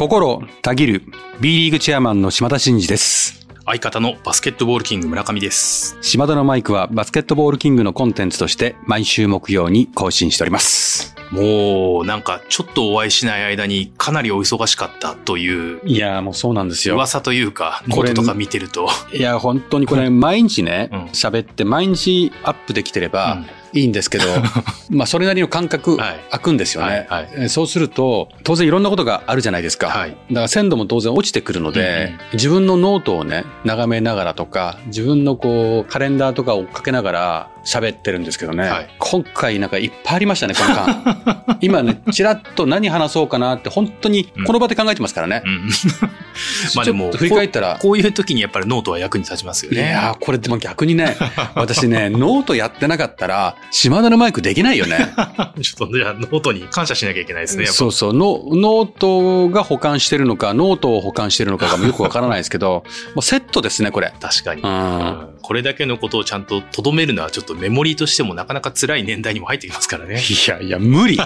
心たぎる B リーグチェアマンの島田真二です。相方のバスケットボールキング村上です。島田のマイクはバスケットボールキングのコンテンツとして毎週木曜に更新しております。もう、なんか、ちょっとお会いしない間にかなりお忙しかったといういやーもうそうなんですよ。噂というか、ノこれとか見てると。いや、本当にこれ毎日ねうん、喋、って毎日アップできてればうんいいんですけど、まあそれなりの間隔はい空くんですよね。はいはいえーそうすると、当然いろんなことがあるじゃないですか。はいだから鮮度も当然落ちてくるので、自分のノートをね、眺めながらとか、自分のこう、カレンダーとかを追っかけながら喋ってるんですけどね、はい今回なんかいっぱいありましたね、この間。今ね、ちらっと何話そうかなって本当にこの場で考えてますからね。うん まあでもちょっと振り返ったら、こういう時にやっぱりノートは役に立ちますよね。いやー、これでも逆にね、私ね、ノートやってなかったら、島田のマイクできないよね。ちょっとじゃあノートに感謝しなきゃいけないですね。そうそうノ。ノートが補完してるのか、ノートを補完してるのかがよくわからないですけど、もうセットですね、これ。確かに。うんうんこれだけのことをちゃんと留めるのはちょっとメモリーとしてもなかなか辛い年代にも入ってきますからね。いやいや、無理。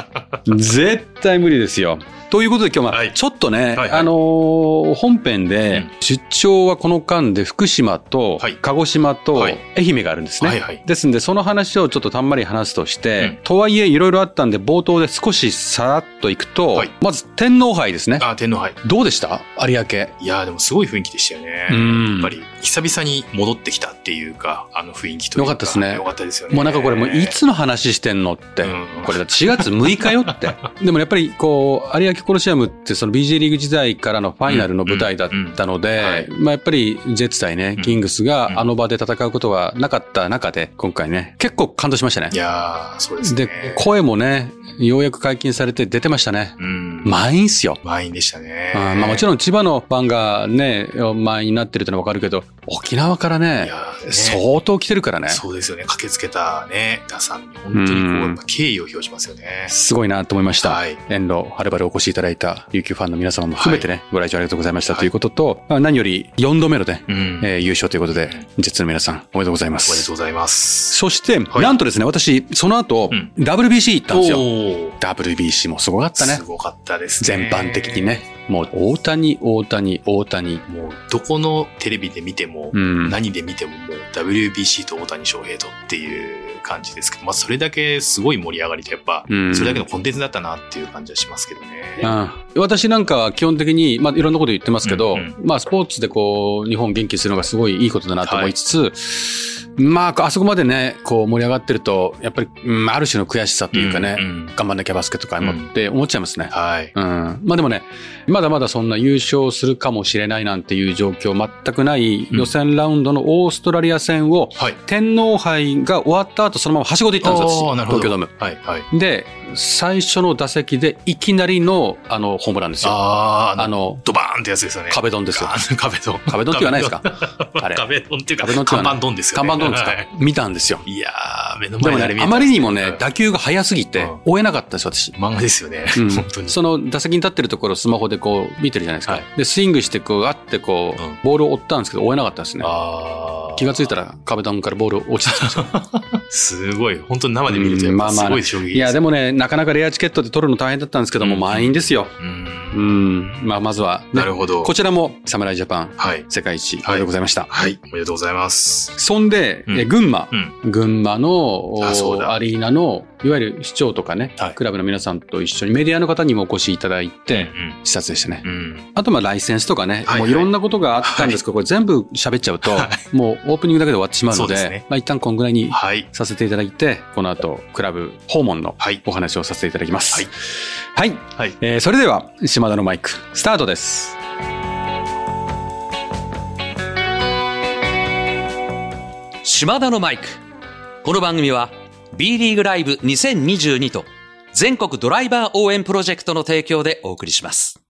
絶対無理ですよ。ということで今日は、はいちょっとね、あのー本編で、うん出張はこの間で福島とはい鹿児島とはい愛媛があるんですね。ですんで、その話をちょっとたんまり話すとして、うんとはいえいろいろあったんで冒頭で少しさらっといくと、はいまず天皇杯ですね。あ、天皇杯。どうでした？有明。いやーでもすごい雰囲気でしたよね。うんやっぱり久々に戻ってきたっていうか、あの雰囲気というか。よかったですねよかったですよね。もうなんかこれもういつの話してんのって、うんこれだ4月6日よって。でもやっぱりこう、有明コロシアムってその BJ リーグ時代からのファイナルの舞台だったのでい、まあやっぱりジェッツ対ねうん、キングスがあの場で戦うことがなかった中で、今回ね、結構感動しましたねい。やーそうですね。で、声もね、ようやく解禁されて出てましたね。うん。満員っすよ。満員でしたね。うんまあもちろん千葉のファンがね、満員になってるってのはわかるけど、沖縄からいね、ね相当来てるからね。そうですよね。駆けつけたね、皆さんに本当にこう、敬意を表しますよね。すごいなと思いました。はい。遠路はるばるお越しいただいた琉球ファンの皆様も含めてね、ご来場ありがとうございましたということと、まあ何より4度目のね、うん。えー優勝ということで、ジェッツの皆さんおめでとうございま。おめですとうございます。そして、はいなんとですね、私、その後、うん WBC 行ったんですよ。WBC もすごかったねす。ごかったですね。全般的に。ね。もう、大谷、大谷、大谷。もう、どこのテレビで見ても、うん。何で見てももう WBC と大谷翔平とっていう感じですけど、まあそれだけすごい盛り上がりでやっぱ、うん。それだけのコンテンツだったなっていう感じはしますけどね。うん。私なんかは基本的に、まあ、いろんなこと言ってますけど、うんうん。まあ、スポーツでこう、日本元気するのがすごいいいことだなと思いつつ、まあ、あそこまでね、こう盛り上がってると、やっぱり、うんある種の悔しさというかね、うんうん頑張んなきゃバスケとかもって思っちゃいますね。はい。うん。まあでもね、まだまだそんな優勝するかもしれないなんていう状況全くない予選ラウンドのオーストラリア戦を、はい。天皇杯が終わった後そのままはしごで行ったんですよ、私おーなるほど東京ドーム。はい。はい。で、最初の打席でいきなりのあのホームランですよ。あー、あの、ドバーンってやつですよね。壁ドンですよ壁ドン。壁ドンって言わないですか？あれ壁ドンっていうか、壁ドンって言看板ドンですよね。看板ドンですか、はい見たんですよ。いやー、目のでもね、前であれ見えたあまりにもねは、い打球が速すぎてうん、追えなかったです、私。漫画ですよね。うん本当に。その打席に立ってるところをスマホでこう見てるじゃないですか。はいで、スイングしてこう、あってこう、うんボールを追ったんですけど、追えなかったですね。気がついたら壁ドンからボール落ちてたんですよ。すごい。本当に生で見るとやっぱすごい衝撃です。いや、でもね、なかなかレアチケットで取るの大変だったんですけども、うん満員ですよ。うん。うん。まあ、まずは、ねなるほど。こちらも、侍ジャパン、はい。世界一、おめでとうございました。はい。おめでとうございます。そんで、うんえ群馬、うん。群馬のアリーナの、いわゆる市長とかね、はいクラブの皆さんと一緒にメディアの方にもお越しいただいて、視察でしたね。うん。うん。あとまあライセンスとかね、はいもういろんなことがあったんですけど、これ全部喋っちゃうと、はもうオープニングだけで終わってしまうので、ですねまあ一旦こんぐらいにはい。させていただいて、この後、クラブ訪問のはい。お話をさせていただきます。はい。はい。はい。えーそれでは、島田のマイク、スタートです。島田のマイク。この番組は B リーグライブ2022と全国ドライバー応援プロジェクトの提供でお送りします。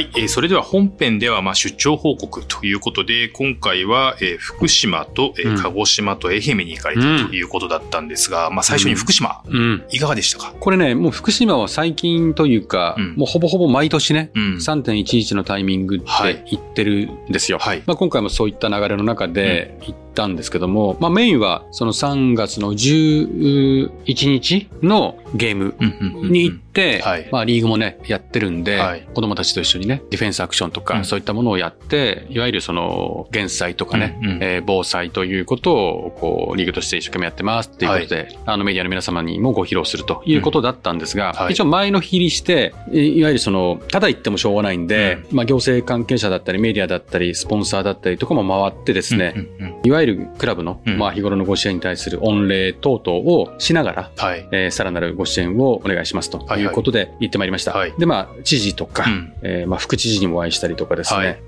ははい、えーそれでは本編ではまあ出張報告ということで、今回は、えー福島と、えーうん。鹿児島と愛媛に行かれたということだったんですが、まあ最初に福島、うん。いかがでしたか？これね、もう福島は最近というか、うん。もうほぼほぼ毎年ね、うん。3.11のタイミングではい。行ってるんですよ。はい。まあ、今回もそういった流れの中で行ったんですけども、まあ、メインはその3月の11日のゲームうんうんうんうん。に行って、はい。まあ、リーグもね、やってるんで、はい。子供たちと一緒にね、ディフェンスアクションとか、うん。そういったものをやって、いわゆるその、減災とかね、うんうん。えー防災ということを、こう、リーグとして一生懸命やってますっていうことで、あの、メディアの皆様にもご披露するということだったんですが、うんはい。一応前の日にして、いいわゆるその、ただ言ってもしょうがないんで、まあ、行政関係者だったり、メディアだったり、スポンサーだったりとかも回ってですね、うんうんうんいわゆるクラブの、うん。まあ、日頃のご支援に対する御礼等々をしながら、はい。えーさらなるご支援をお願いしますとはいい。うことで言ってまいりました。はい。で、まあ、知事とか、うん。えーまあ、副知事にもお会いしたりとかですね、はい。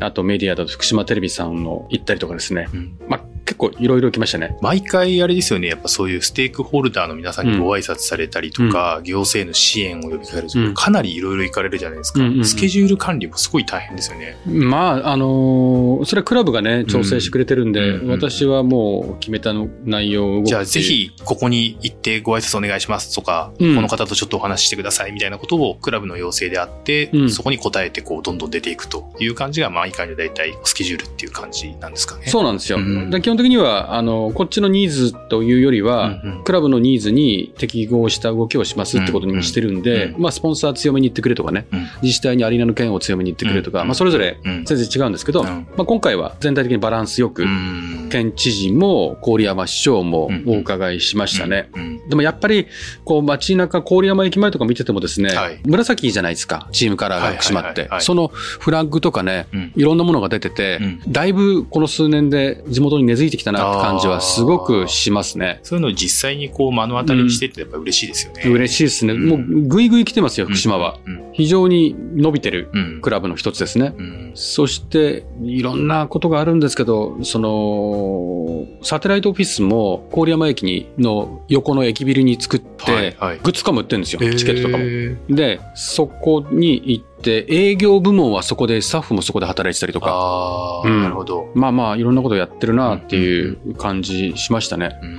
あとメディアだと福島テレビさんの行ったりとかですね、うん。まあ、結構いろいろ来ましたね。毎回あれですよね、やっぱそういうステークホルダーの皆さんにご挨拶されたりとか、行政の支援を呼びかけると、うん。かなりいろいろ行かれるじゃないですか、うんうんうん。スケジュール管理もすごい大変ですよね。まあ、あのーそれはクラブがね、調整してくれてるんで、うん私はもう決めたの内容をじゃあぜひここに行ってご挨拶お願いしますとか、うん。この方とちょっとお話ししてくださいみたいなことをクラブの要請であって、うん。そこに答えてこうどんどん出ていくという感じが毎回の大体スケジュールっていう感じなんですかね。そうなんですよ。うん。で基本的には、あの、こっちのニーズというよりは、うんうん。クラブのニーズに適合した動きをしますってことにしてるんで、うんうん。まあ、スポンサー強めに言ってくれとかね、うん。自治体にアリーナの件を強めに言ってくれとか、うん。まあ、それぞれうん。全然違うんですけど、うん。まあ、今回は全体的にバランスよく、うん。県知事も郡山市長もうんお伺いしましたね。うんでもやっぱり、こう街中、郡山駅前とか見ててもですね、はい。紫じゃないですか、チームカラーが福島って。そのフラッグとかね、うん。いろんなものが出てて、うん。だいぶこの数年で地元に根付いてきたなって感じはすごくしますね。そういうのを実際にこう目の当たりにしてってやっぱ嬉しいですよね。嬉しいですね。うんもうぐいぐい来てますよ、福島は。うん。非常に伸びてるうん。クラブの一つですね。うん。そして、いろんなことがあるんですけど、その、サテライトオフィスも郡山駅にの横の駅ビルに作って、はいはいグッズとかも売ってるんですよ、チケットとかも。で、そこに行って、営業部門はそこで、スタッフもそこで働いてたりとか、ああ、うんなるほど。まあまあ、いろんなことやってるなっていう感じしましたね。うん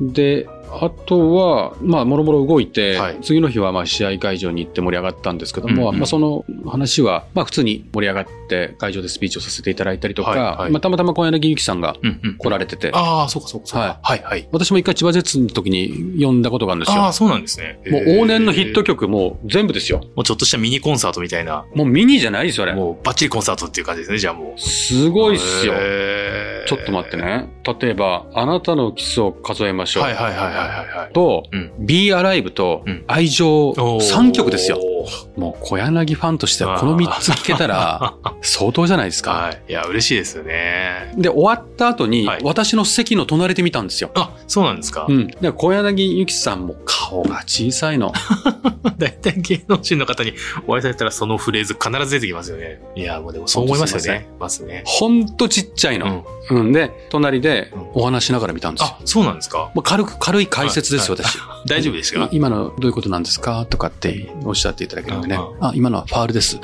で、あとは、まあ、もろもろ動いて、はい次の日はまあ試合会場に行って盛り上がったんですけども、うんうんまあ、その話は、まあ、普通に盛り上がって、会場でスピーチをさせていただいたりとか、はいはいまあ、たまたま小柳ゆきさんがうんうん。来られてて、ああ、そうかそうかそうか。はいはい。私も一回千葉ジェッツの時に呼んだことがあるんですよ。ああ、そうなんですね。もう往年のヒット曲。曲もう全部ですよ。もうちょっとしたミニコンサートみたいな、もうミニじゃないですよ、あれ。もうバッチリコンサートっていう感じですね、じゃあもう。すごいっすよ。ちょっと待って。ね。例えば、あなたのキスを数えましょう。はいはいはいはいはいはい。と、うん。Be Alive とうん愛情3曲ですよ。もう小柳ファンとしてはこの3つ聞けたら相当じゃないですか。はい。いや、嬉しいですよね。で、終わった後にはい私の席の隣で見たんですよ。あ、そうなんですかう。ん。で、小柳ゆきさんも顔が小さいの。大体芸能人の方にお会いされたらそのフレーズ必ず出てきますよね。いや、もうでもそう思いますよね。ますね。ほんとちっちゃいの。うん。で、隣でお話しながら見たんですよ。あ、そうなんですか？もう軽く、軽い解説ですよ、はい私。大丈夫ですか今のどういうことなんですか？とかっておっしゃっていただけるんでねうん。あ、今のはファールです。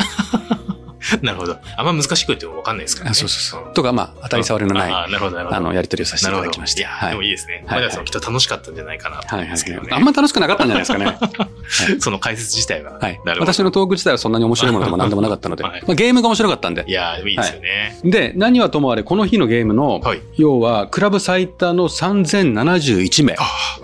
なるほど。あんま難しく言ってもわかんないですからね。あそうそうそう。んとか、まあ、当たり障りのない、ああ、なるほど、なるほど。あの、やり取りをさせていただきまして。なるほどいや、でもいいですね。はいきっと楽しかったんじゃないかなとはいはい思うんですけどね。はい。あんま楽しくなかったんじゃないですかね。その解説自体は。はい。私のトーク自体はそんなに面白いものでも何でもなかったので、はいまあ、ゲームが面白かったんでい。や、でもいいですよね。で、何はともあれ、この日のゲームの、はい。要は、クラブ最多の3071名。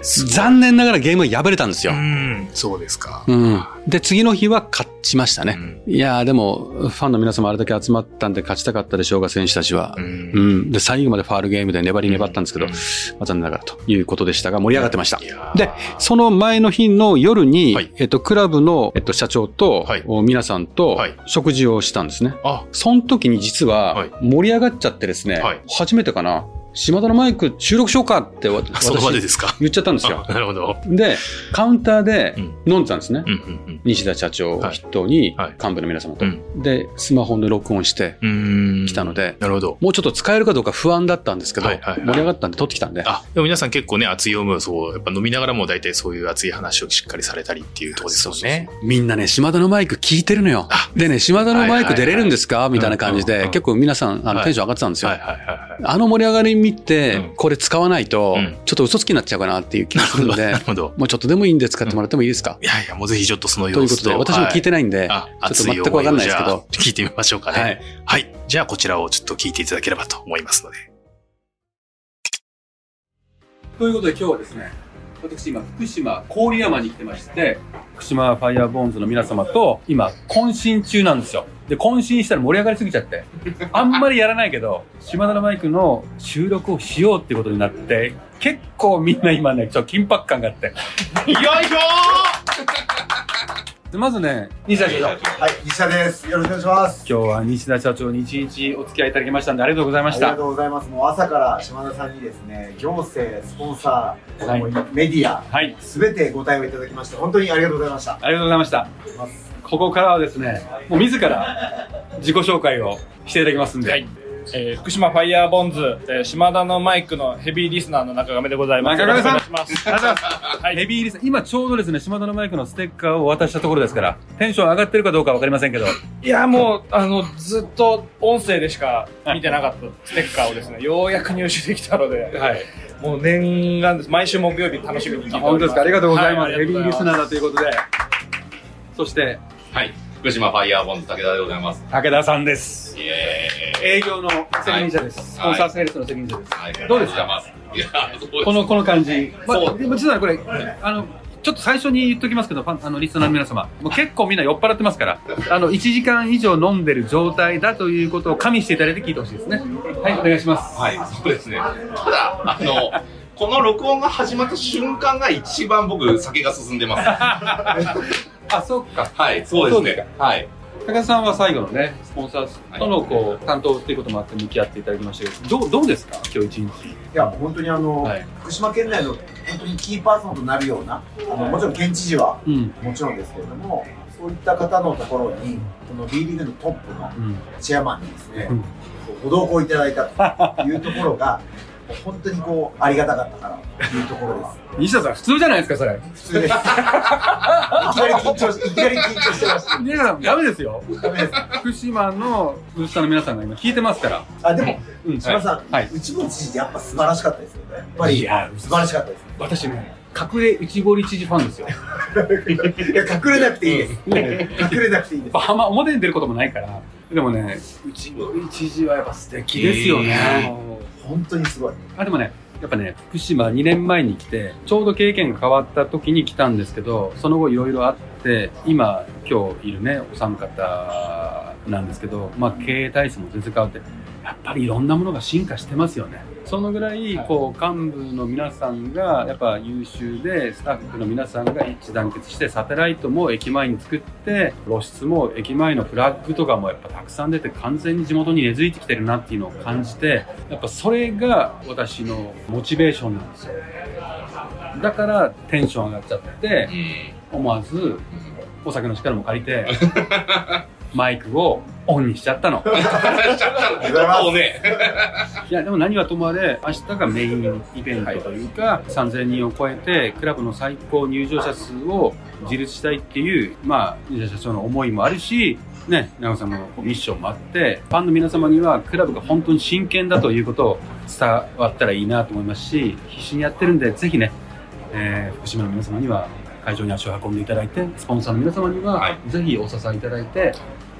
残念ながらゲームが敗れたんですよう。ん、そうですか。うん。で、次の日は勝ちましたね。うんいやーでも、ファンの皆様あれだけ集まったんで勝ちたかったでしょうが、選手たちは。ううん。ん。で、最後までファールゲームで粘り粘ったんですけど、うん。まあ残念ながらということでしたが、盛り上がってました。で、その前の日の夜に、はい。えっと、クラブの、えっと、社長と、はい。お皆さんとはい。食事をしたんですね。あ、その時に実ははい。盛り上がっちゃってですね、はい。初めてかな、島田のマイク収録しようかってわあそこまで私ですか？言っちゃったんですよ。あなるほど。で、カウンターでうん飲んでたんですね。うんうん西田社長を筆頭にはいはい幹部の皆様と。うんで、スマホで録音してうん。うーん。来たので、なるほど。もうちょっと使えるかどうか不安だったんですけど、はいはいはい盛り上がったんで撮ってきたんで。あ、でも皆さん結構ね、熱い思いをそう、やっぱ飲みながらも大体そういう熱い話をしっかりされたりっていうところですよね。みんなね、島田のマイク聞いてるのよ。でね、島田のマイク出れるんですか？みたいな感じで、うんうんうん結構皆さん、あの、はいテンション上がってたんですよ。はいはいはいはい。あの盛り上がり見て、うんこれ使わないとうん、ちょっと嘘つきになっちゃうかなっていう気がするのでなる、ほど。もうちょっとでもいいんで使ってもらってもいいですか、いやいや、もうぜひちょっとそのということで、様子と。私も聞いてないんで、あ、ちょっと全くわかんないですけど聞いてみましょうかね。ははいい。じゃあこちらをちょっと聞いていただければと思いますので。ということで今日はですね、私今福島郡山に来てまして、福島ファイヤーボーンズの皆様と今懇親中なんですよ。で、懇親したら盛り上がりすぎちゃって、あんまりやらないけど、島田のマイクの収録をしようってことになって、結構みんな今ね、ちょっと緊迫感があって。よいしょでまずね、西田社長。はい、西田です。よろしくお願いします。今日は西田社長に一日お付き合いいただきましたんでありがとうございましたありがと。うございます。もう朝から島田さんにですね、行政、スポンサー、はいメディア、はい。すべてご対応いただきまして、本当にありがとうございました。ありがとうございました。ここからはですね、もう自ら自己紹介をしていただきますんで。はいえー福島ファイヤーボンズ、えー島田のマイクのヘビーリスナーの中亀でございます。中亀さんお願いします。ありがとうござい。ヘビーリスナー今ちょうどですね、島田のマイクのステッカーを渡したところですから、テンション上がってるかどうかわかりませんけど、いや、もう、あの、ずっと音声でしか見てなかったステッカーをですね、ようやく入手できたので、はい。もう念願です。毎週木曜日楽しみに聞いております。本当ですかありがとうございます。はヘビーリスナーー。だということで。そして、はい。福島ファイヤーボンズ武田でございます。武田さんです。営業の責任者です。スポンサーセールスの責任者です。はいどうですか？この、この感じ。まあ、そうでも実はこれ、あの、ちょっと最初に言っときますけど、ファンあの、リスナーの皆様、もう結構みんな酔っ払ってますから、あの、1時間以上飲んでる状態だということを加味していただいて聞いてほしいですね。はい、お願いします。はい、そうですね。ただ、あの、この録音が始まった瞬間が一番僕、酒が進んでます。あ、そうか。はい、そうですね。はい。高田さんは最後のね、スポンサーとのこう、担当っていうこともあって向き合っていただきましたけど、どう、どうですか今日一日。いや、本当にあの、はい福島県内の本当にキーパーソンとなるような、あのもちろん県知事はうん。もちろんですけれども、そういった方のところに、この B リーグのトップのうん。チェアマンにですね、うんご同行いただいたというところが、もう本当にこう、ありがたかったかなというところです。西田さん、普通じゃないですか、それ。普通です。いきなり緊張し、いきなり緊張してました。西田さん、ダメですよ。ダメです。福島のブースターの皆さんが今聞いてますから。あ、でも、うん島田さん、はい。内堀知事ってやっぱ素晴らしかったですよね。やっぱり、いや素晴らしかったです。私ね、隠れ内堀知事ファンですよ。いや、隠れなくていいです。隠れなくていいです。あんま表に出ることもないから。でもね、内堀知事はやっぱ素敵ですよね。本当にすごい。あ、でもね、やっぱね、福島2年前に来て、ちょうど経験が変わった時に来たんですけど、その後いろいろあって、今、今日いるね、お三方なんですけど、まあ経営体質も全然変わって、やっぱりいろんなものが進化してますよね。そのぐらい、こう、幹部の皆さんが、やっぱ優秀で、スタッフの皆さんが一致団結して、サテライトも駅前に作って、露出も駅前のフラッグとかもやっぱたくさん出て、完全に地元に根付いてきてるなっていうのを感じて、やっぱそれが私のモチベーションなんですよ。だからテンション上がっちゃって、思わずお酒の力も借りて、マイクをオンにしちゃったの。いますそうね。いや、でも何はともあれ、明日がメインイベントというか、3000人を超えて、クラブの最高入場者数を自立したいっていう、まあ、西田社長の思いもあるし、ね、長尾さんのミッションもあって、ファンの皆様には、クラブが本当に真剣だということを伝わったらいいなと思いますし、必死にやってるんで、ぜひね、えー福島の皆様には、会場に足を運んでいただいて、スポンサーの皆様には、はいぜひお支えいただいて、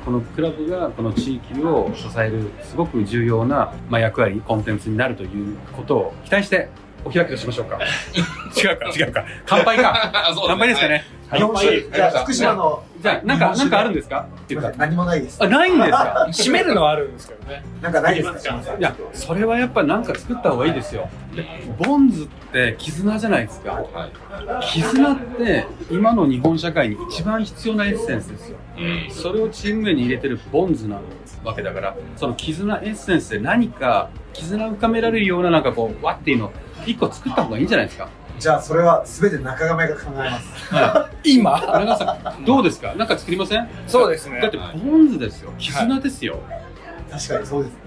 このクラブがこの地域を支えるすごく重要な、まあ、役割、コンテンツになるということを期待してお開きとしましょうか。違うか、違うか。乾杯か。あ そう乾杯ですかね。日本酒、じゃあ福島の、じゃあ、なんか、なんかあるんですか？って言ったら。何もないです。あ、ないんですか？締 めるのはあるんですけどね。なんかないですか？いや、それはやっぱなんか作った方がいいですよ。でボンズって絆じゃないですか。絆って今の日本社会に一番必要なエッセンスですよ。それをチーム名に入れてるボンズなわけだから、その絆エッセンスで何か絆を深められるようななんかこう、わっていうの一個作った方がいいんじゃないですか？じゃあそれは全て中亀が考えます。今？荒川さん、どうですか？なんか作りません？そうですねだってボンズですよ。絆ですよ。確かにそうですね。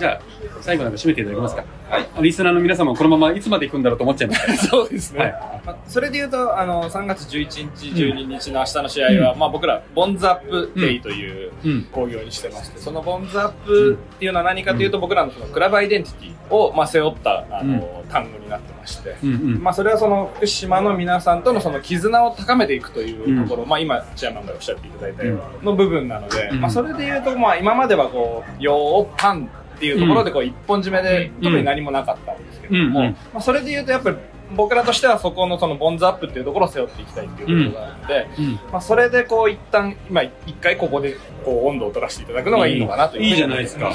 じゃあ、最後なんか締めていただけますか？はい。リスナーの皆様もこのままいつまで行くんだろうと思っちゃいますから。そうですね。はいまあそれで言うと、あの、3月11日、12日の明日の試合は、まあ僕ら、ボンズアップデイといううん。興行にしてまして、そのボンズアップっていうのは何かというと、僕らのそのクラブアイデンティティを、まあ、背負った、あの、単語になってまして、うんうん。まあ、それはその福島の皆さんとのその絆を高めていくというところ、まあ、今、チェアマンがおっしゃっていただいたようなの部分なので、うんまあ、それで言うと、まあ、今まではこう、よーパンっていうところでこう、一本締めで、うん。特に何もなかったんですけれども、まあ、それで言うと、やっぱり、僕らとしてはそこのそのボンズアップっていうところを背負っていきたいっていうところがあるので、うん。まあ、それでこう一旦、今一回ここでこう温度を取らせていただくのがいいのかなという。いいじゃないですか。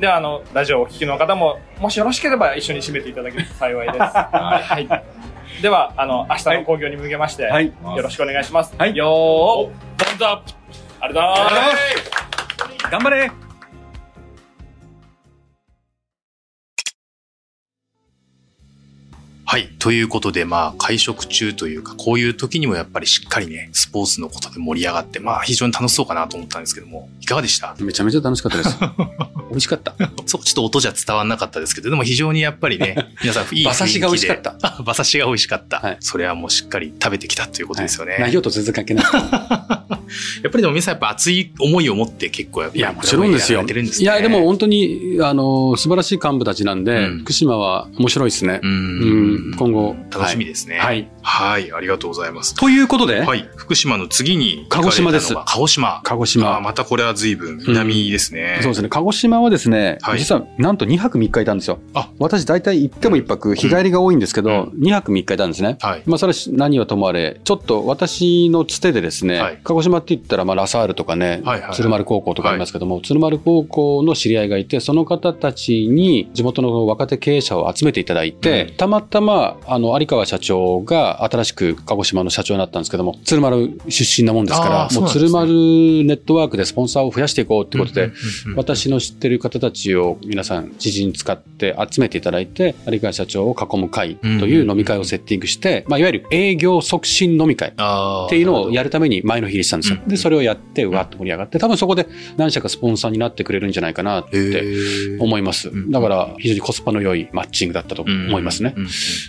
では、あの、ラジオをお聞きの方も、もしよろしければ一緒に締めていただけると幸いです。はい。では、あの、明日の興行に向けまして、はい。よろしくお願いします。はい。よー、ボンズアップ。ありがとうございます。頑張れはい。ということで、まあ、会食中というか、こういう時にもやっぱりしっかりね、スポーツのことで盛り上がって、まあ、非常に楽しそうかなと思ったんですけども、いかがでした？めちゃめちゃ楽しかったです。美味しかった。そう、ちょっと音じゃ伝わんなかったですけど、でも非常にやっぱりね、皆さんいい雰囲気で。馬刺しが美味しかった。あ 馬刺しが美味しかった。はいそれはもうしっかり食べてきたということですよね。内容と全然関係ない。やっぱりでも皆さんやっぱ熱い思いを持って結構やっぱりいや、もちろんですよ。てるんですねいや、でも本当に、あの、素晴らしい幹部たちなんで、うん福島は面白いですねう。。うんん、今後。楽しみですね。はい。はい。ありがとうございます。ということで、はい。福島の次に鹿児島です鹿児島。鹿児島またこれは随分南ですね。そうですね。鹿児島はですね、はい。実はなんと2泊3日いたんですよ。あ。私大体行っても1泊、日帰りが多いんですけど、2泊3日いたんですね。はい。まあそれは何はともあれ、ちょっと私のつてでですね、はい。鹿児島って言ったらまあラサールとかね、はいはいはい。鶴丸高校とかありますけども、鶴丸高校の知り合いがいて、その方たちに地元の若手経営者を集めていただいて、うん。たまたま、あの、有川社長が新しく鹿児島の社長になったんですけども、鶴丸出身なもんですかあら、もうーそう鶴丸ネットワークでスポンサーを増やしていこうってことで、うんうんうんうん。私の知ってる方たちを皆さん知人使って集めていただいて、有川社長を囲む会という飲み会をセッティングして、まあ、いわゆる営業促進飲み会っていうのをやるために前の日にしたんですよ。うんで、それをやって、うわっと盛り上がって、多分そこで何社かスポンサーになってくれるんじゃないかなっへてー思います。うんだから、非常にコスパの良いマッチングだったと思いますね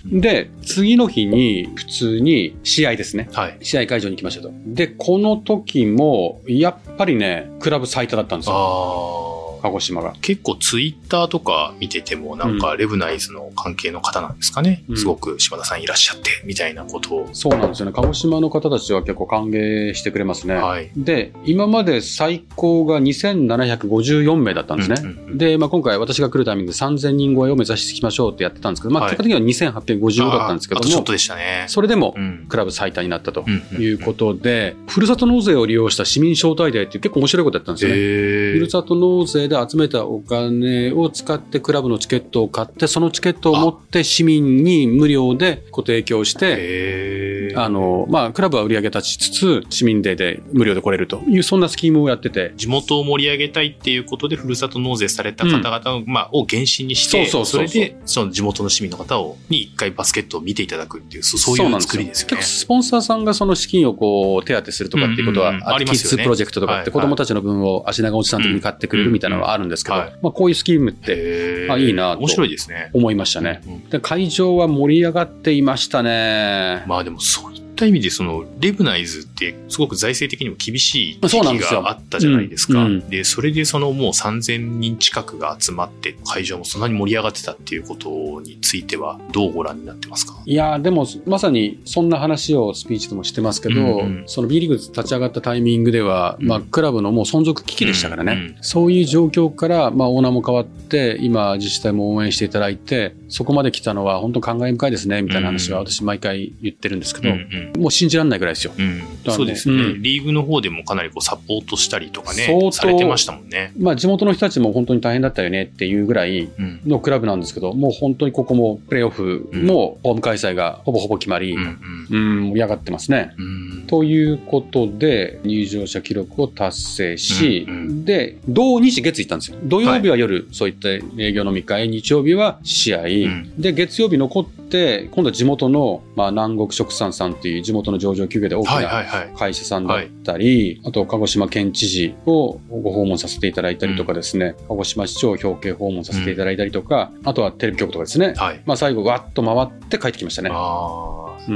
で、次の日に普通に試合ですね。はい。試合会場に行きましたと。で、この時も、やっぱりね、クラブ最多だったんですよ。鹿児島が。結構ツイッターとか見てても、なんかレブナイズの関係の方なんですかね？うんすごく島田さんいらっしゃって、みたいなことを。そうなんですよね。鹿児島の方たちは結構歓迎してくれますね。はい。で、今まで最高が2754名だったんですね。うんうんうんで、まあ、今回私が来るタイミングで3000人超えを目指していきましょうってやってたんですけど、まあ、はい結果的には2855だったんですけどもあーあとちょっと、でしたね。それでもうん。クラブ最多になったとうんいうことで、ふるさと納税を利用した市民招待デーっていう結構面白いことやったんですよね。へふるさと納税で集めたお金を使ってクラブのチケットを買って、そのチケットを持って市民に無料でご提供して、あの、まあ、クラブは売り上げ立ちつつ、市民デーで無料で来れるという、そんなスキームをやってて、地元を盛り上げたいっていうことで、ふるさと納税された方々を、まあ、を原神にして、そうそれで、その地元の市民の方を、に一回バスケットを見ていただくっていう、そうそういう作りですよね。結構スポンサーさんがその資金をこう手当てするとかっていうことは、うんうん。うんありますよね。ズプロジェクトとかっはいて子供たちの分を足長おじさん的に買ってくれるみたいなのはあるんですけど、はいまあこういうスキームってあいいなと面白いですね。思いましたね。うんうんで会場は盛り上がっていましたね。まあでもそういった意味で、その、レブナイズってすごく財政的にも厳しい時期があったじゃないですか。うん。うん。で、それでそのもう3000人近くが集まって、会場もそんなに盛り上がってたっていうことについては、どうご覧になってますか？いやーでもまさにそんな話をスピーチでもしてますけど、うんうん。その B リーグ立ち上がったタイミングでは、うん。まあ、クラブのもう存続危機でしたからね、うんうん。そういう状況から、まあ、オーナーも変わって今自治体も応援していただいてそこまで来たのは本当感慨深いですねみたいな話は私毎回言ってるんですけど、うんうんうん。もう信じられないぐらいですよ。そうですよね、うんリーグの方でもかなりこうサポートしたりとかねされてましたもんね。まあ地元の人たちも本当に大変だったよねっていうぐらいうん。のクラブなんですけど、もう本当にここもプレーオフもホーム開催がほぼほぼ決まり、ううん、ん。盛り上がってますね。うん。ということで、入場者記録を達成し、で、土日月行ったんですよ。土曜日は夜、そういった営業飲み会、日曜日は試合、んで、月曜日残って、今度は地元の、まあ、南国食産さんっていう地元の上場企業で大きな。会社さんだったり、あと、鹿児島県知事をご訪問させていただいたりとかですね、鹿児島市長を表敬訪問させていただいたりとか、あとはテレビ局とかですね、はい。まあ、最後、わっと回って帰ってきましたね。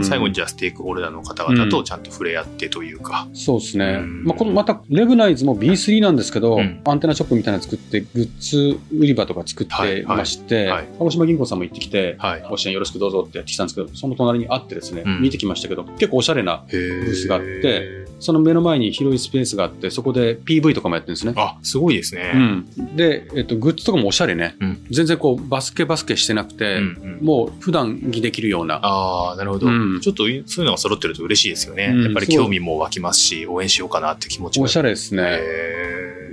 最後にじゃあステークホルダーの方々とちゃんと触れ合ってというか。そうですね。うんまあ、このまた、レグナイズも B3 なんですけど、うんアンテナショップみたいなの作って、グッズ売り場とか作ってまして、鹿児島銀行さんも行ってきて、はい。ご支援よろしくどうぞってやってきたんですけど、その隣にあってですね、うん見てきましたけど、結構おしゃれな、ブースがあって、その目の前に広いスペースがあって、そこで PV とかもやってるんですね。あ、すごいですね。うん、で、えっと、グッズとかもおしゃれね。うん全然こう、バスケバスケしてなくて、うんうんもう普段着できるような。ああ、なるほど、うんちょっとそういうのが揃ってると嬉しいですよね。うんやっぱり興味も湧きますし、応援しようかなって気持ちも。おしゃれですね。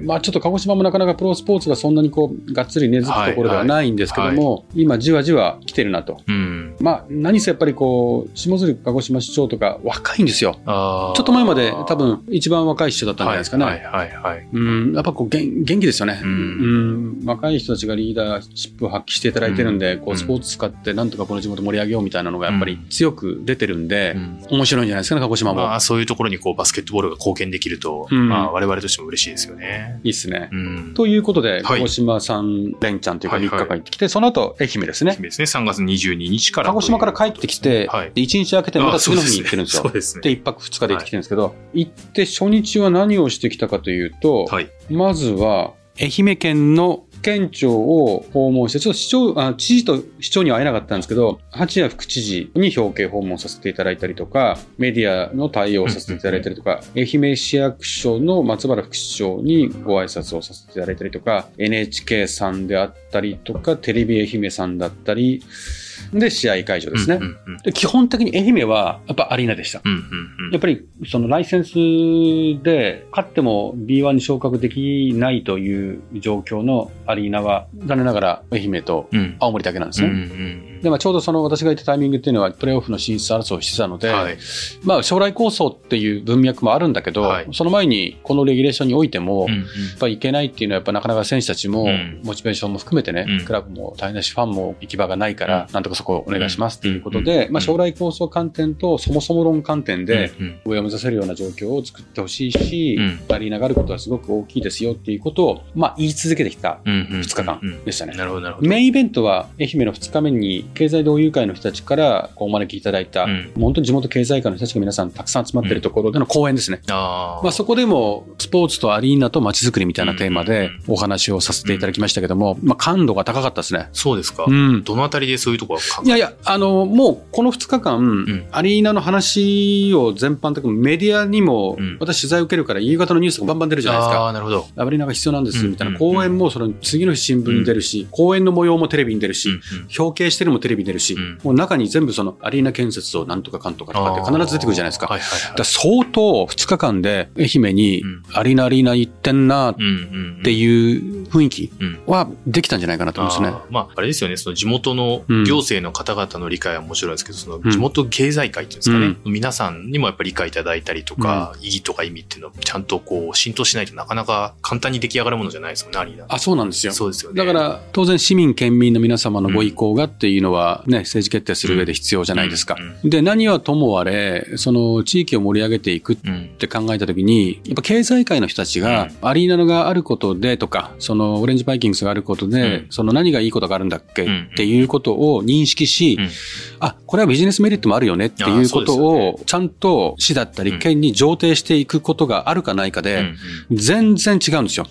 まあちょっと鹿児島もなかなかプロスポーツがそんなにこう、がっつり根付くところではないんですけども、今じわじわ来てるなと。うん。まあ何せやっぱりこう、下鶴鹿児島市長とか若いんですよ。ちょっと前まで多分一番若い市長だったんじゃないですかね。はいはいはいはい。うん、やっぱこう元元気ですよね、ううんん。若い人たちがリーダーシップを発揮していただいてるんで、こううんスポーツ使ってなんとかこの地元盛り上げようみたいなのがやっぱり強く出てるんで、うん面白いんじゃないですかね、鹿児島も。まあ、そういうところにこうバスケットボールが貢献できると、うんまあ、我々としても嬉しいですよね。いいっすね。うん。ということで、い鹿児島3連チャンというか3はいはい日間行ってきて、その後愛媛ですね。ですね、3月22日から。鹿児島から帰ってきて、はいで1日空けてまた次の日に行ってるんですよ。そうですね。で、1泊2日で行ってきてるんですけど、行って初日は何をしてきたかというと、はい。まずは、愛媛県の県庁を訪問して、ちょっと市長、あ知事と市長には会えなかったんですけど、八谷副知事に表敬訪問させていただいたりとか、メディアの対応をさせていただいたりとか、愛媛市役所の松原副市長にご挨拶をさせていただいたりとか、NHK さんであったりとか、テレビ愛媛さんだったり、で、試合会場ですね。うんうんうん。で基本的に愛媛はやっぱアリーナでした。うんうんうん。やっぱりそのライセンスで勝っても B1 に昇格できないという状況のアリーナは残念ながら愛媛とうん。青森だけなんですうんうね。ん。でまあ、ちょうどその私がいたタイミングっていうのはプレーオフの進出争いをしてたので、はい。まあ、将来構想っていう文脈もあるんだけど、はい。その前にこのレギュレーションにおいても、うんうん。やっぱりいけないっていうのはやっぱなかなか選手たちもうん。モチベーションも含めてね、うん。クラブも大変だしファンも行き場がないから、うん。なんとかそこをお願いしますっていうことうんで、うんまあ、将来構想観点とそもそも論観点で、上を目指せるような状況を作ってほしいし、うんアリーナがあることはすごく大きいですよっていうことを、まあ、言い続けてきたうんうん2日間うんでしたね。なるほど、なるほど。メインイベントは愛媛の2日目に経済同友会の人たちからこうお招きいただいた、うん本当に地元経済界の人たちが皆さんたくさん集まってるところでの講演ですね。あーまあ、そこでもスポーツとアリーナと街づくりみたいなテーマでお話をさせていただきましたけども、まあ、感度が高かったですね。そうですか。うん。どのあたりでそういうところがいやいや、あの、もうこの2日間、ん。アリーナの話を全般的にメディアにも、うん。私取材を受けるから夕方のニュースがバンバン出るじゃないですか。ああ、なるほど。アリーナが必要なんですみたいな、うん講演もその次の日新聞に出るし、講演の模様もテレビに出るし、表敬してるのもテレビに出るし、うん。もう中に全部そのアリーナ建設をなんとかかんとかとかって必ず出てくるじゃないですか。はいはいはい。だ相当2日間で愛媛にうん。アリーナアリーナ行ってんなっていう雰囲気うん。はできたんじゃないかなと思うんですね。あーまあ、あれですよね、その地元のうん行政の方々の理解はもちろんですけど、そのうん。地元経済界っていうんですかね、皆さんにもやっぱり理解いただいたりとか、意義とか意味っていうのをちゃんとこう浸透しないとなかなか簡単に出来上がるものじゃないですよね、アリーナ。あ、そうなんですよ。そうですよね。だから、当然市民、県民の皆様のご意向がっていうのはね、政治決定する上で必要じゃないですか。うん。で、何はともあれ、その地域を盛り上げていくっうん、て考えたときに、やっぱ経済界の人たちが、アリーナがあることでとか、そのオレンジバイキングスがあることで、うん。その何がいいことがあるんだっけうん。っていうことを認識し、うん。あ、これはビジネスメリットもあるよねっていうことを、ちゃんと市だったり県に上呈していくことがあるかないかで、全然違うんですよ。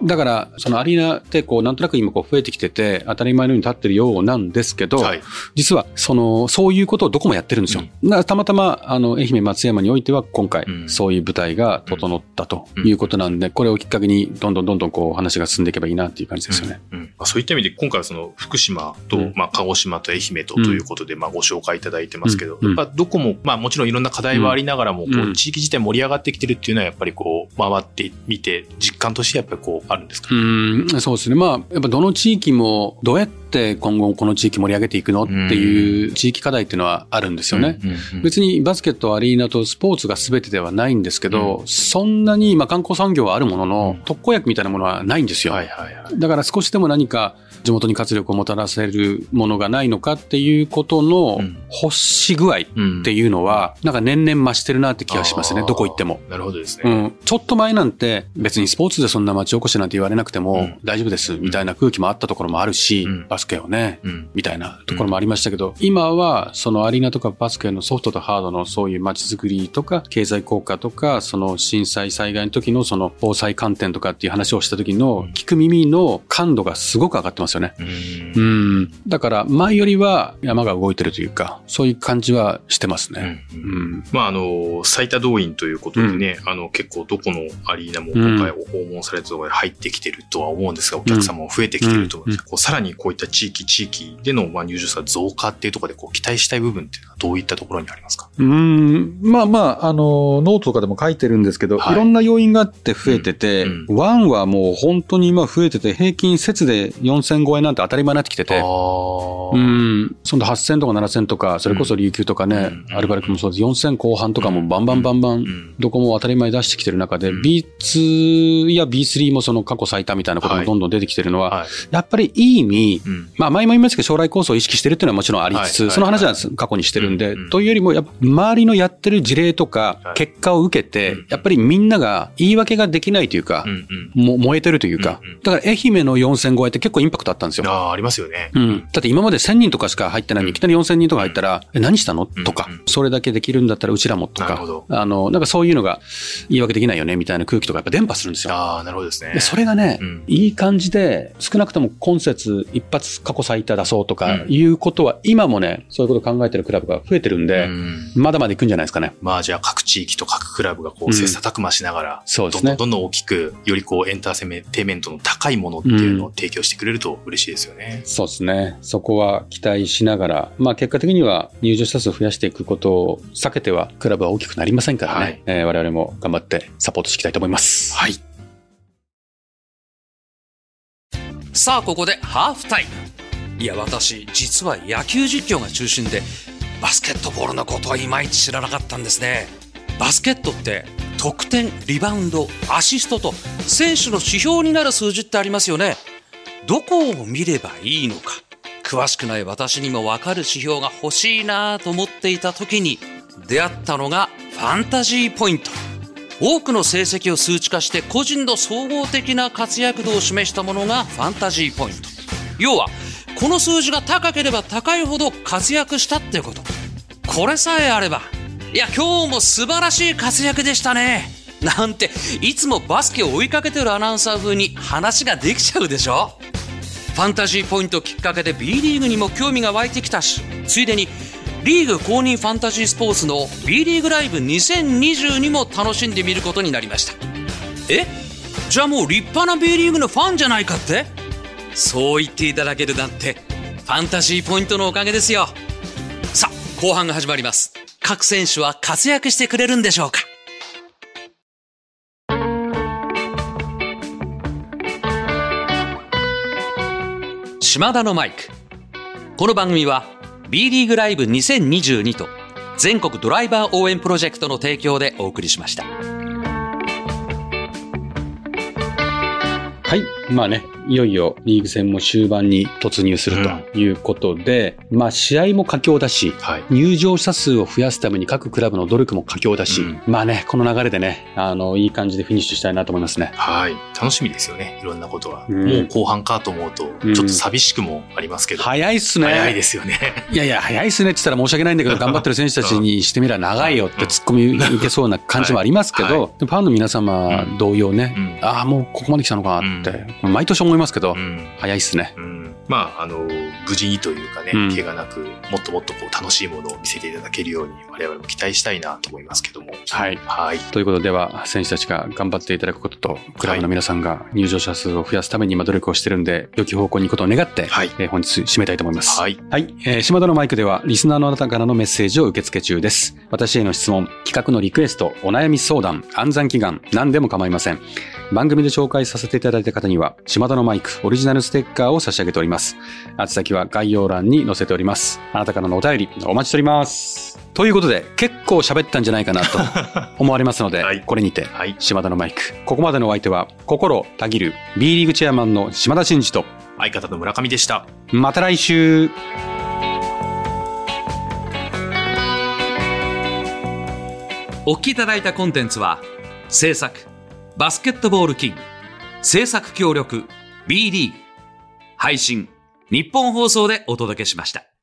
あだから、そのアリーナってこう、なんとなく今こう増えてきてて、当たり前のように立ってるようなんですけど、ーはい。実は、その、そういうことをどこもやってるんですよ。だからたまたま、あの、愛媛松山においては今回う、ん。そういう舞台が整ったということなんで、これをきっかけに、どんどんどんどんこう、話が進んでいけばいいなっていう感じですよね。うん。うん。まあ、そういった意味で、今回はその福島と、うん。まあ、鹿児島島と愛媛とということで、まあご紹介いただいてますけど、うん。やっぱどこも、まあもちろんいろんな課題はありながらも、こうん。う地域自体盛り上がってきてるっていうのはやっぱりこう回ってみて実感としてやっぱりこうあるんですか、うん、そうですね。まあ、やっぱどの地域もどうやって今後この地域盛り上げていくのっていう地域課題っていうのはあるんですよね。別にバスケット、アリーナとスポーツが全てではないんですけど、そんなに、まあ、観光産業はあるものの、特効薬みたいなものはないんですよ。だから少しでも何か地元に活力をもたらせるものがないのかっていうことのうん。欲し具合っうんていうのは、なんか年々増してるなって気がしますね、どこ行っても。なるほどですね。うん、ちょっと前なんて別にスポーツでそんな町おこしなんて言われなくてもうん。大丈夫ですみたいな空気もあったところもあるし、うん。バスケをね、うん。みたいなところもありましたけど、今はそのアリーナとかバスケのソフトとハードのそういう街づくりとか経済効果とかその震災災害の時のその防災観点とかっていう話をした時の聞く耳の感度がすごく上がってますよね。うんうん。だから前よりは山が動いてるというか、そういう感じはしてますね。うんうん。まあ、あの、最多動員ということでね、あの、結構どこのアリーナも今回訪問されたところで入ってきてるとは思うんですが、お客様も増えてきてると思うんです、こうさらにこういった地域、地域でのまあ入場者増加っていうところでこう期待したい部分っていうのはどういったところにありますか？うん、まあまあ、あの、ノートとかでも書いてるんですけど、はい。い、ろんな要因があって増えてて、うん。ワンはもう本当に今増えてて、平均節で4000超えなんて当たり前になってきてて、あうーん。そんな8000とか7000とか、それこそ琉球とかね、うん。アルバルクもそうです。4000後半とかもバンバンバンバン、うん。どこも当たり前出してきてる中で、うん。B2 や B3 もその過去最多みたいなこともどんどん出てきてるのは、はい。やっぱりいい意味、うんまあ前も言いましたけど将来構想を意識してるっていうのはもちろんありつつ、はいその話は過去にしてるんで、というよりもやっぱ周りのやってる事例とかはい結果を受けて、うんやっぱりみんなが言い訳ができないというか。も燃えてるというか、だから愛媛の4000超えって結構インパクトあったんですよ。ああ、ありますよね。うん。だって今まで1000人とかしか入ってないのに、いきなり4000人とか入ったら、え、何したの？うんとかうん、それだけできるんだったらうちらもとかあの、なんかそういうのが言い訳できないよね、みたいな空気とかやっぱ伝播するんですよ。ああ、なるほどですね。でそれがね、うんいい感じで、少なくとも今節一発過去最多出そうとかうんいうことは、今もね、そういうこと考えてるクラブが増えてるんで、うんまだまだ行くんじゃないですかね。まあじゃあ各地域と各クラブがこう切磋琢磨しながら、そうですねどんどんどんどん大きく、よりこうエンターテイメントの高いものっていうのを提供してくれると嬉しいですよね。そうですね。そこは期待しながら、まあ結果的には入場者数を増やしていくことを避けては、クラブは大きくなりませんからね。はいえー我々も頑張ってサポートしていきたいと思います。はい。さあここでハーフタイム。いや私実は野球実況が中心でバスケットボールのことはいまいち知らなかったんですね。バスケットって得点リバウンドアシストと選手の指標になる数字ってありますよね。どこを見ればいいのか。詳しくない私にも分かる指標が欲しいなと思っていた時に出会ったのがファンタジーポイント。多くの成績を数値化して個人の総合的な活躍度を示したものがファンタジーポイント。要はこの数字が高ければ高いほど活躍したってこと。これさえあればいや今日も素晴らしい活躍でしたね。なんていつもバスケを追いかけてるアナウンサー風に話ができちゃうでしょ。ファンタジーポイントきっかけで B リーグにも興味が湧いてきたしついでにリーグ公認ファンタジースポーツの B リーグライブ2022も楽しんでみることになりました。え？じゃあもう立派な B リーグのファンじゃないかって？そう言っていただけるなんてファンタジーポイントのおかげですよ。さあ後半が始まります。各選手は活躍してくれるんでしょうか？島田のマイク。この番組は B リーグライブ2022と全国ドライバー応援プロジェクトの提供でお送りしましたはい。まあね、いよいよリーグ戦も終盤に突入するということで、まあ試合も佳境だし、はい。入場者数を増やすために各クラブの努力も佳境だし、うんまあね、この流れでね、あの、いい感じでフィニッシュしたいなと思いますね。はい。楽しみですよね。いろんなことは。うんもう後半かと思うと、うんちょっと寂しくもありますけど。早いっすね。早いですよね。いやいや、早いっすねって言ったら申し訳ないんだけど、頑張ってる選手たちにしてみれば長いよって突っ込み受けそうな感じもありますけ はいはど、でファンの皆様同様ね、うんああ、もうここまで来たのかなって、毎年思いますけど、うん。早いっすね。うん。まあ、あの、無事にというかね、うん怪我なく、もっともっとこう楽しいものを見せていただけるように、我々も期待したいなと思いますけども。はい。はい。ということでは、選手たちが頑張っていただくことと、クラブの皆さんが入場者数を増やすために今努力をしてるんで、良き方向に行くことを願って、はいえー本日締めたいと思います。はい。はい。えー島田のマイクでは、リスナーのあなたからのメッセージを受け付け中です。私への質問、企画のリクエスト、お悩み相談、暗算祈願、何でも構いません。番組で紹介させていただいた方には、島田のマイク、オリジナルステッカーを差し上げております。宛先は概要欄に載せております。あなたからのお便り、お待ちしております。ということで、結構喋ったんじゃないかなと 思われますので、はいこれにて、はい。島田のマイク。ここまでのお相手は、心たぎる B リーグチェアマンの島田真二と、相方の村上でした。また来週お聞きいただいたコンテンツは、制作、バスケットボールキング、制作協力、B リーグ、配信、日本放送でお届けしました。